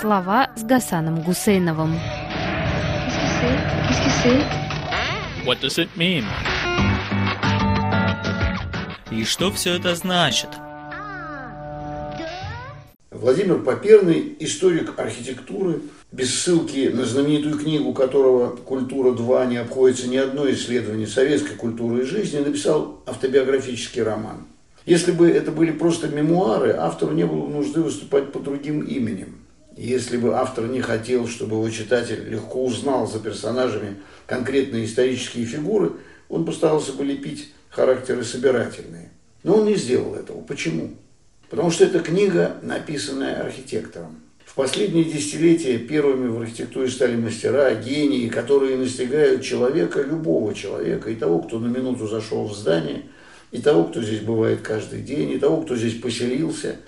Слова с Гасаном Гусейновым. What does it mean? И что все это значит? Владимир Поперный, историк архитектуры, без ссылки на знаменитую книгу, которого «Культура-2» не обходится ни одно исследование советской культуры и жизни, написал автобиографический роман. Если бы это были просто мемуары, автору не было нужды выступать под другим именем. Если бы автор не хотел, чтобы его читатель легко узнал за персонажами конкретные исторические фигуры, он постарался бы лепить характеры собирательные. Но он не сделал этого. Почему? Потому что это книга, написанная архитектором. В последние десятилетия первыми в архитектуре стали мастера, гении, которые настигают человека, любого человека, и того, кто на минуту зашел в здание, и того, кто здесь бывает каждый день, и того, кто здесь поселился,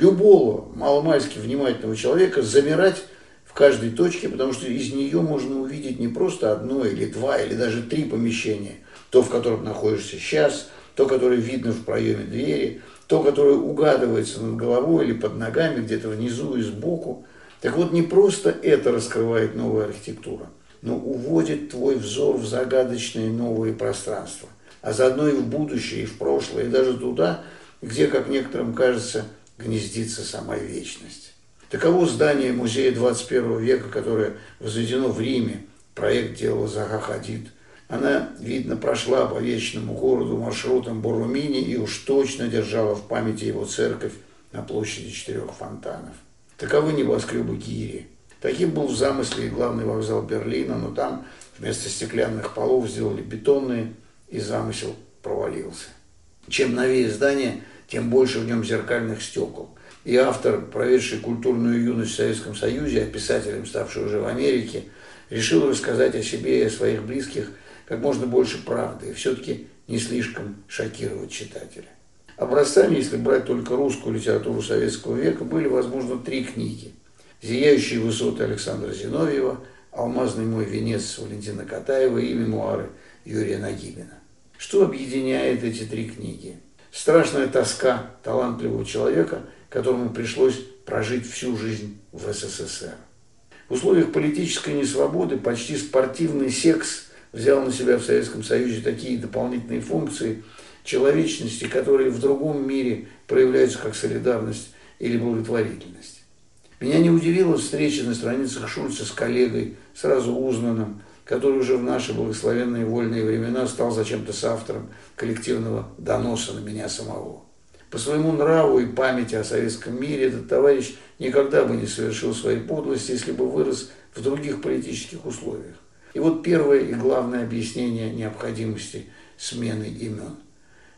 любого маломальски внимательного человека замирать в каждой точке, потому что из нее можно увидеть не просто одно или два, или даже три помещения, то, в котором находишься сейчас, то, которое видно в проеме двери, то, которое угадывается над головой или под ногами, где-то внизу и сбоку. Так вот, не просто это раскрывает новая архитектура, но уводит твой взор в загадочные новые пространства, а заодно и в будущее, и в прошлое, и даже туда, где, как некоторым кажется, гнездится сама вечность. Таково здание музея 21 века, которое возведено в Риме. Проект делал Заха Хадид – она, видно, прошла по вечному городу маршрутом Бурумини и уж точно держала в памяти его церковь на площади четырех фонтанов. Таковы небоскребы Гири. Таким был в замысле и главный вокзал Берлина, но там вместо стеклянных полов сделали бетонные, и замысел провалился. Чем новее здание, тем больше в нем зеркальных стекол. И автор, проведший культурную юность в Советском Союзе, а писателем, ставший уже в Америке, решил рассказать о себе и о своих близких – как можно больше правды и все-таки не слишком шокировать читателя. Образцами, если брать только русскую литературу советского века, были, возможно, три книги. «Зияющие высоты» Александра Зиновьева, «Алмазный мой венец» Валентина Катаева и мемуары Юрия Нагибина. Что объединяет эти три книги? Страшная тоска талантливого человека, которому пришлось прожить всю жизнь в СССР. В условиях политической несвободы почти спортивный секс – взял на себя в Советском Союзе такие дополнительные функции человечности, которые в другом мире проявляются как солидарность или благотворительность. Меня не удивила встреча на страницах Шульца с коллегой, сразу узнанным, который уже в наши благословенные вольные времена стал зачем-то с автором коллективного доноса на меня самого. По своему нраву и памяти о советском мире этот товарищ никогда бы не совершил своей подлости, если бы вырос в других политических условиях. И вот первое и главное объяснение необходимости смены имен.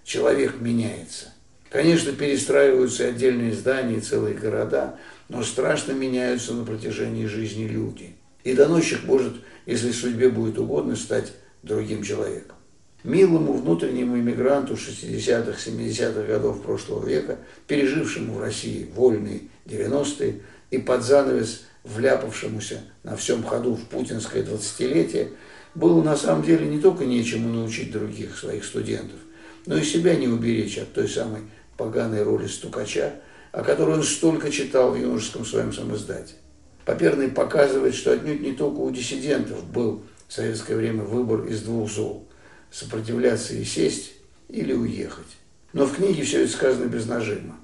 Человек меняется. Конечно, перестраиваются отдельные здания и целые города, но страшно меняются на протяжении жизни люди. И доносчик может, если судьбе будет угодно, стать другим человеком. Милому внутреннему иммигранту 60-х, 70-х годов прошлого века, пережившему в России вольные 90-е и под занавес – вляпавшемуся на всем ходу в путинское двадцатилетие, было на самом деле не только нечему научить других своих студентов, но и себя не уберечь от той самой поганой роли стукача, о которой он столько читал в юношеском своем самоиздате. Поперный показывает, что отнюдь не только у диссидентов был в советское время выбор из двух зол – сопротивляться и сесть или уехать. Но в книге все это сказано без нажима.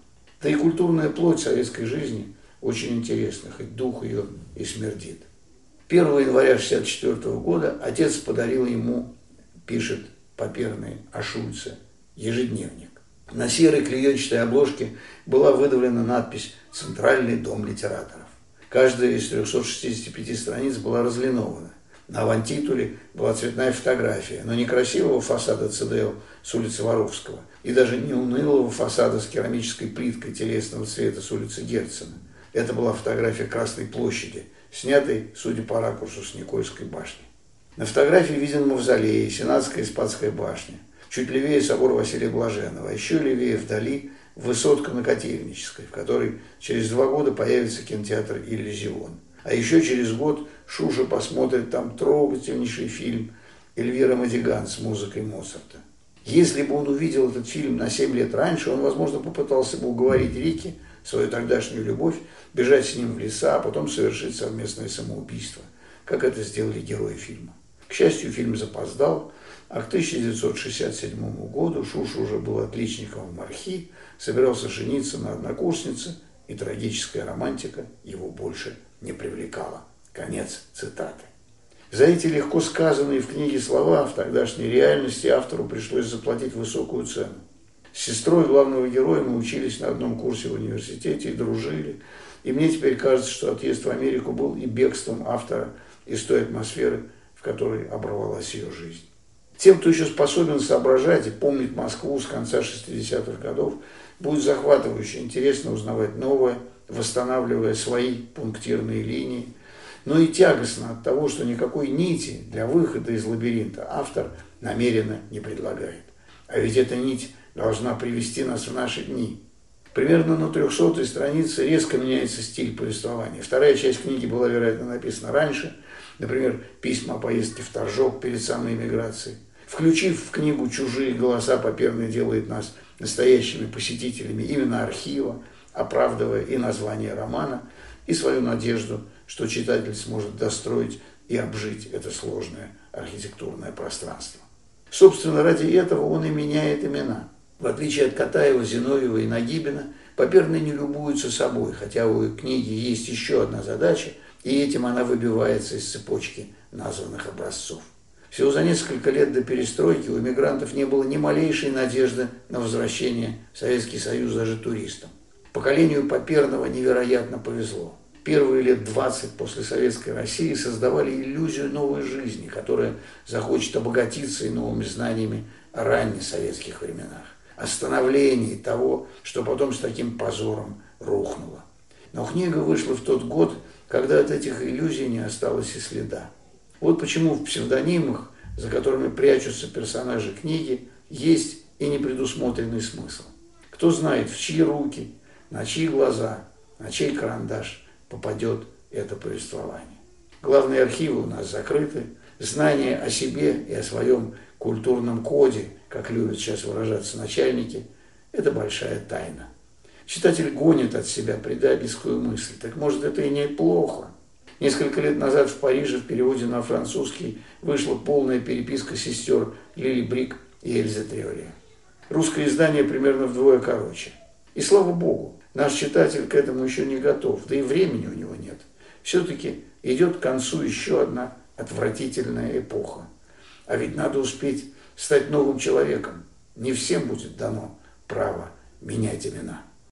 Да и культурная плоть советской жизни – очень интересно, хоть дух ее и смердит. 1 января 1964 года отец подарил ему, пишет Поперный о Шульце, ежедневник. На серой клеенчатой обложке была выдавлена надпись «Центральный дом литераторов». Каждая из 365 страниц была разлинована. На авантитуле была цветная фотография, но не красивого фасада ЦДЛ с улицы Воровского и даже не унылого фасада с керамической плиткой телесного цвета с улицы Герцена – это была фотография Красной площади, снятой, судя по ракурсу, с Никольской башни. На фотографии виден мавзолей, Сенатская и Спадская башня. Чуть левее собор Василия Блаженного, а еще левее вдали высотка на Котельнической, в которой через два года появится кинотеатр «Иллюзион». А еще через год Шуша посмотрит там трогательнейший фильм Эльвира Мадиган с музыкой Моцарта. Если бы он увидел этот фильм на 7 лет раньше, он, возможно, попытался бы уговорить Рики – свою тогдашнюю любовь, бежать с ним в леса, а потом совершить совместное самоубийство, как это сделали герои фильма. К счастью, фильм запоздал, а к 1967 году Шуша уже был отличником в Мархи, собирался жениться на однокурснице, и трагическая романтика его больше не привлекала. Конец цитаты. За эти легко сказанные в книге слова в тогдашней реальности автору пришлось заплатить высокую цену. С сестрой главного героя мы учились на одном курсе в университете и дружили. И мне теперь кажется, что отъезд в Америку был и бегством автора из той атмосферы, в которой оборвалась ее жизнь. Тем, кто еще способен соображать и помнить Москву с конца 60-х годов, будет захватывающе интересно узнавать новое, восстанавливая свои пунктирные линии, но и тягостно от того, что никакой нити для выхода из лабиринта автор намеренно не предлагает. А ведь эта нить должна привести нас в наши дни. Примерно на 300 странице резко меняется стиль повествования. Вторая часть книги была, вероятно, написана раньше. Например, письма о поездке в Торжок перед самой эмиграцией. Включив в книгу «Чужие голоса», Поперный делает нас настоящими посетителями именно архива, оправдывая и название романа, и свою надежду, что читатель сможет достроить и обжить это сложное архитектурное пространство. Собственно, ради этого он и меняет имена. В отличие от Катаева, Зиновьева и Нагибина, Поперный не любуется собой, хотя у книги есть еще одна задача, и этим она выбивается из цепочки названных образцов. Всего за несколько лет до перестройки у иммигрантов не было ни малейшей надежды на возвращение в Советский Союз даже туристам. Поколению Поперного невероятно повезло. Первые лет 20 после Советской России создавали иллюзию новой жизни, которая захочет обогатиться и новыми знаниями о раннесоветских временах о становлении того, что потом с таким позором рухнуло. Но книга вышла в тот год, когда от этих иллюзий не осталось и следа. Вот почему в псевдонимах, за которыми прячутся персонажи книги, есть и непредусмотренный смысл. Кто знает, в чьи руки, на чьи глаза, на чей карандаш попадет это повествование. Главные архивы у нас закрыты, знания о себе и о своем культурном коде – как любят сейчас выражаться начальники, это большая тайна. Читатель гонит от себя предательскую мысль. Так может это и неплохо. Несколько лет назад в Париже в переводе на французский вышла полная переписка сестер Лили Брик и Эльзы Триоле. Русское издание примерно вдвое короче. И слава богу, наш читатель к этому еще не готов, да и времени у него нет. Все-таки идет к концу еще одна отвратительная эпоха. А ведь надо успеть стать новым человеком. Не всем будет дано право менять имена.